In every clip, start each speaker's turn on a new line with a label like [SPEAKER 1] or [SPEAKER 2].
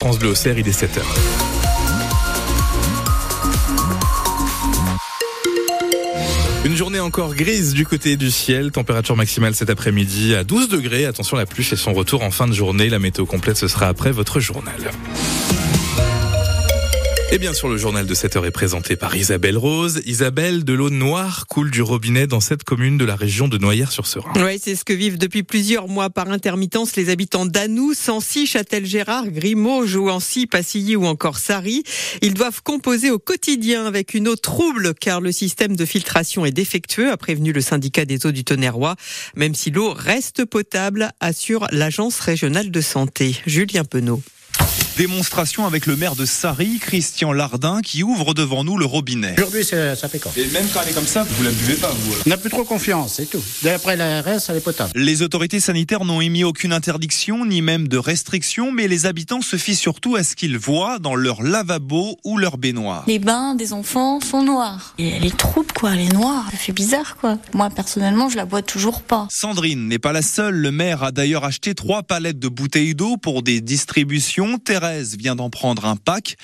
[SPEAKER 1] France Bleu Auxerre, il est 7h. Une journée encore grise du côté du ciel, température maximale cet après-midi à 12 degrés. Attention, la pluie et son retour en fin de journée. La météo complète, ce sera après votre journal. Et bien sûr, le journal de 7 heures est présenté par Isabelle Rose. Isabelle, de l'eau noire coule du robinet dans cette commune de la région de Noyères-sur-Serein.
[SPEAKER 2] Oui, c'est ce que vivent depuis plusieurs mois par intermittence les habitants d'Anou, Sancy, Châtel-Gérard, Grimaud, Jouancy, Passilly ou encore Sari. Ils doivent composer au quotidien avec une eau trouble car le système de filtration est défectueux, a prévenu le syndicat des eaux du Tonnerrois. Même si l'eau reste potable, assure l'agence régionale de santé. Julien Penaud.
[SPEAKER 3] Démonstration avec le maire de Sari, Christian Lardin, qui ouvre devant nous le robinet.
[SPEAKER 4] Aujourd'hui, ça fait quoi
[SPEAKER 3] Et même quand elle est comme ça, vous la buvez pas, vous
[SPEAKER 4] On n'a plus trop confiance, c'est tout. D'après l'ARS, elle est potable.
[SPEAKER 3] Les autorités sanitaires n'ont émis aucune interdiction, ni même de restriction, mais les habitants se fient surtout à ce qu'ils voient dans leur lavabo ou leur baignoire.
[SPEAKER 5] Les bains des enfants sont noirs. Et elle est trouble, quoi, elle est noire. Ça fait bizarre, quoi. Moi, personnellement, je la bois toujours pas.
[SPEAKER 3] Sandrine n'est pas la seule. Le maire a d'ailleurs acheté trois palettes de bouteilles d'eau pour des distributions. Thérèse vient d'en prendre un pack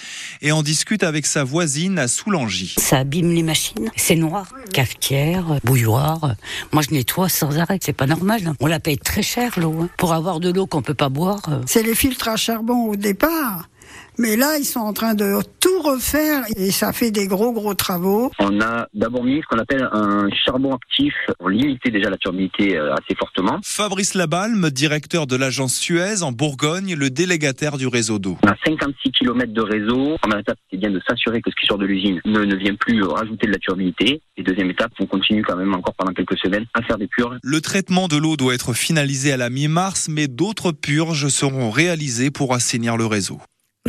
[SPEAKER 3] et en discute avec sa voisine à Soulangy.
[SPEAKER 6] Ça abîme les machines. C'est noir. Cafetière, bouilloire. Moi, je nettoie sans arrêt. C'est pas normal. On la paye très cher, l'eau. hein. Pour avoir de l'eau qu'on peut pas boire. euh,
[SPEAKER 7] C'est les filtres à charbon au départ. Mais là, ils sont en train de tout refaire et ça fait des gros, gros travaux.
[SPEAKER 8] On a d'abord mis ce qu'on appelle un charbon actif pour limiter déjà la turbidité euh, assez fortement.
[SPEAKER 3] Fabrice Labalme, directeur de l'agence Suez en Bourgogne, le délégataire du réseau d'eau.
[SPEAKER 8] On a 56 km de réseau. Première étape, c'est bien de s'assurer que ce qui sort de l'usine ne, ne vient plus rajouter de la turbidité. Et deuxième étape, on continue quand même encore pendant quelques semaines à faire des purges.
[SPEAKER 3] Le traitement de l'eau doit être finalisé à la mi-mars, mais d'autres purges seront réalisées pour assainir le réseau.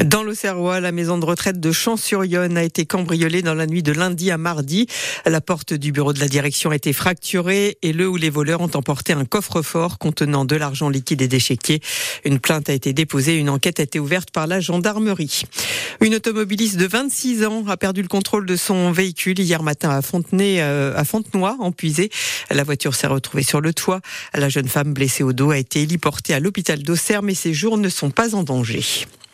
[SPEAKER 2] Dans l'Auxerrois, la maison de retraite de Champs-sur-Yonne a été cambriolée dans la nuit de lundi à mardi. La porte du bureau de la direction a été fracturée et le ou les voleurs ont emporté un coffre-fort contenant de l'argent liquide et déchéquier. Une plainte a été déposée, une enquête a été ouverte par la gendarmerie. Une automobiliste de 26 ans a perdu le contrôle de son véhicule hier matin à Fontenay, euh, à Fontenoy, en Puisée. La voiture s'est retrouvée sur le toit. La jeune femme blessée au dos a été héliportée à l'hôpital d'Auxerre, mais ses jours ne sont pas en danger.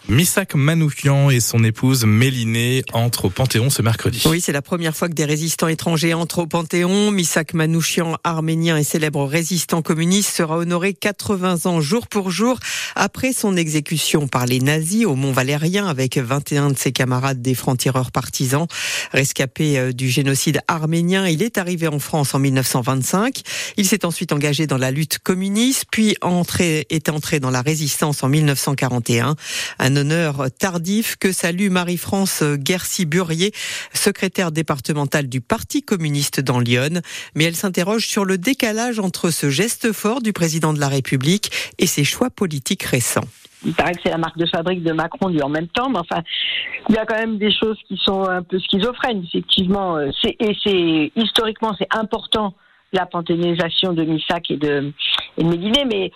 [SPEAKER 1] Missak Manoukian et son épouse Mélinée entrent au Panthéon ce mercredi.
[SPEAKER 2] Oui, c'est la première fois que des résistants étrangers entrent au Panthéon. Misak Manouchian, arménien et célèbre résistant communiste, sera honoré 80 ans jour pour jour après son exécution par les nazis au Mont Valérien avec 21 de ses camarades des francs-tireurs partisans. Rescapé euh, du génocide arménien, il est arrivé en France en 1925. Il s'est ensuite engagé dans la lutte communiste, puis entré, est entré dans la résistance en 1941. Un honneur tardif que salue Marie-France Guercy-Burier, secrétaire départementale du Parti communiste dans Lyon. Mais elle s'interroge sur le décalage entre ce geste fort du président de la République et ses choix politiques récents.
[SPEAKER 9] il paraît que c'est la marque de fabrique de Macron lui en même temps, mais enfin, il y a quand même des choses qui sont un peu schizophrènes, effectivement. euh, et c'est historiquement c'est important la panthéonisation de Missak et de, et mais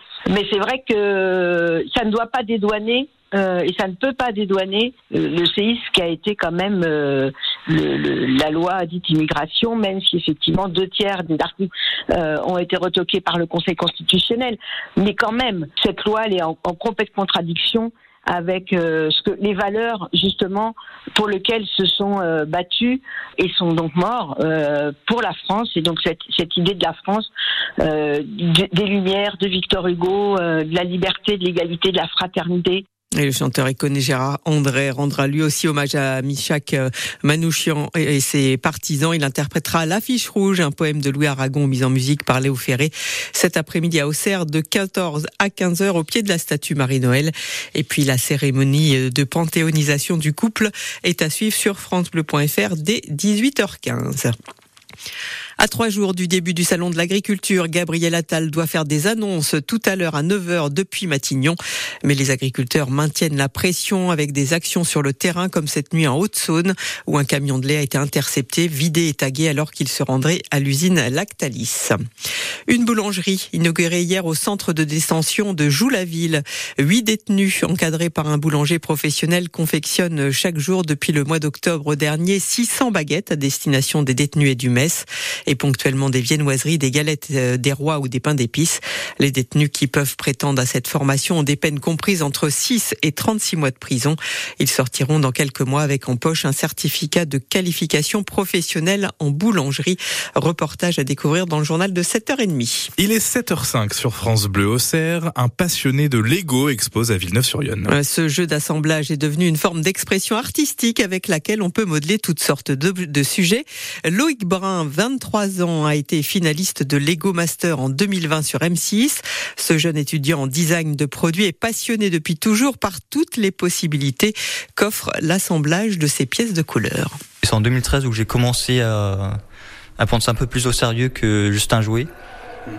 [SPEAKER 9] c'est vrai que ça ne doit pas dédouaner. Euh, et ça ne peut pas dédouaner le séisme qui a été quand même euh, le- le- la loi dite immigration, même si effectivement deux tiers des articles euh, ont été retoqués par le Conseil constitutionnel. Mais quand même, cette loi elle est en, en complète contradiction avec euh, ce que les valeurs justement pour lesquelles se sont euh, battus et sont donc morts euh, pour la France et donc cette, cette idée de la France euh, de- des lumières de Victor Hugo de la liberté de l'égalité de la fraternité
[SPEAKER 2] Et le chanteur iconé André rendra lui aussi hommage à Michak euh, Manouchian et et ses partisans. Il interprétera L'affiche rouge, un poème de Louis Aragon mis en musique par Léo Ferré cet après-midi à Auxerre de 14 à 15 heures au pied de la statue Marie-Noël. Et puis la cérémonie euh, de panthéonisation du couple est à suivre sur francebleu.fr dès 18h15. À trois jours du début du salon de l'agriculture, Gabriel Attal doit faire des annonces tout à l'heure à 9h depuis Matignon. Mais les agriculteurs maintiennent la pression avec des actions sur le terrain comme cette nuit en Haute-Saône où un camion de lait a été intercepté, vidé et tagué alors qu'il se rendrait à l'usine Lactalis. Une boulangerie inaugurée hier au centre de détention de Joux-la-Ville. Huit détenus encadrés par un boulanger professionnel confectionnent chaque jour depuis le mois d'octobre dernier 600 baguettes à destination des détenus et du MES. Et ponctuellement des viennoiseries, des galettes euh, des rois ou des pains d'épices. Les détenus qui peuvent prétendre à cette formation ont des peines comprises entre 6 et 36 mois de prison. Ils sortiront dans quelques mois avec en poche un certificat de qualification professionnelle en boulangerie. Reportage à découvrir dans le journal de 7h30.
[SPEAKER 1] Il est 7h05 sur France Bleu Auxerre. Un passionné de Lego expose à Villeneuve-sur-Yonne.
[SPEAKER 2] Euh, Ce jeu d'assemblage est devenu une forme d'expression artistique avec laquelle on peut modeler toutes sortes de, de sujets. Loïc Brun, 23 ans, a été finaliste de Lego Master en 2020 sur M6. Ce jeune étudiant en design de produits est passionné depuis toujours par toutes les possibilités qu'offre l'assemblage de ces pièces de couleur.
[SPEAKER 10] C'est en 2013 où j'ai commencé à, à prendre ça un peu plus au sérieux que juste un jouet,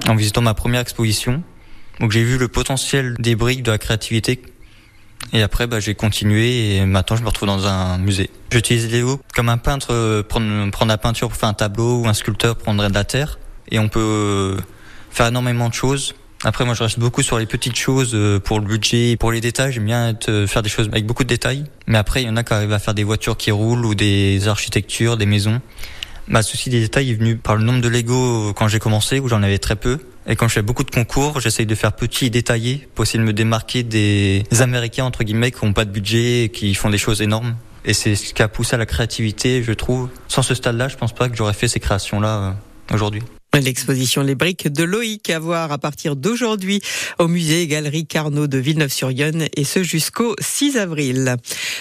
[SPEAKER 10] en visitant ma première exposition. Donc j'ai vu le potentiel des briques, de la créativité. Et après, bah, j'ai continué et maintenant je me retrouve dans un musée. J'utilise Léo comme un peintre, euh, prendre, prendre la peinture pour faire un tableau ou un sculpteur prendrait de la terre. Et on peut euh, faire énormément de choses. Après, moi, je reste beaucoup sur les petites choses euh, pour le budget, pour les détails. J'aime bien être, faire des choses avec beaucoup de détails. Mais après, il y en a qui arrivent à faire des voitures qui roulent ou des architectures, des maisons. Ma souci des détails est venu par le nombre de Lego quand j'ai commencé, où j'en avais très peu. Et quand je fais beaucoup de concours, j'essaye de faire petit et détaillé pour essayer de me démarquer des Américains, entre guillemets, qui n'ont pas de budget et qui font des choses énormes. Et c'est ce qui a poussé à la créativité, je trouve. Sans ce stade-là, je pense pas que j'aurais fait ces créations-là euh, aujourd'hui.
[SPEAKER 2] L'exposition Les briques de Loïc à voir à partir d'aujourd'hui au musée et Galerie Carnot de Villeneuve-sur-Yonne et ce jusqu'au 6 avril.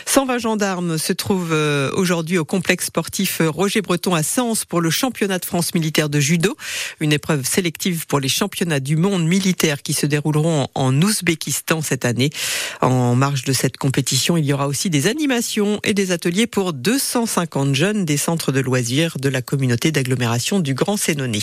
[SPEAKER 2] 120 gendarmes se trouvent euh, aujourd'hui au complexe sportif Roger Breton à Sens pour le championnat de France militaire de judo, une épreuve sélective pour les championnats du monde militaire qui se dérouleront en Ouzbékistan cette année. En marge de cette compétition, il y aura aussi des animations et des ateliers pour 250 jeunes des centres de loisirs de la communauté d'agglomération du Grand Sénonais.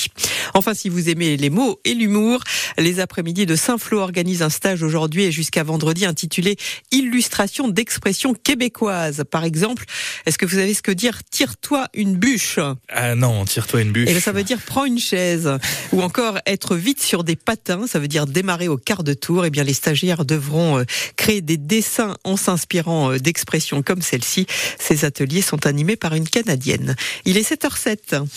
[SPEAKER 2] Enfin, si vous aimez les mots et l'humour, les après-midi de Saint-Flour organisent un stage aujourd'hui et jusqu'à vendredi intitulé Illustration d'expressions québécoises. Par exemple, est-ce que vous savez ce que dire tire-toi une bûche
[SPEAKER 1] Ah non, tire-toi une bûche.
[SPEAKER 2] Et ça veut dire prends une chaise. Ou encore être vite sur des patins, ça veut dire démarrer au quart de tour. Eh bien, les stagiaires devront euh, créer des dessins en s'inspirant euh, d'expressions comme celle-ci. Ces ateliers sont animés par une Canadienne. Il est 7h07.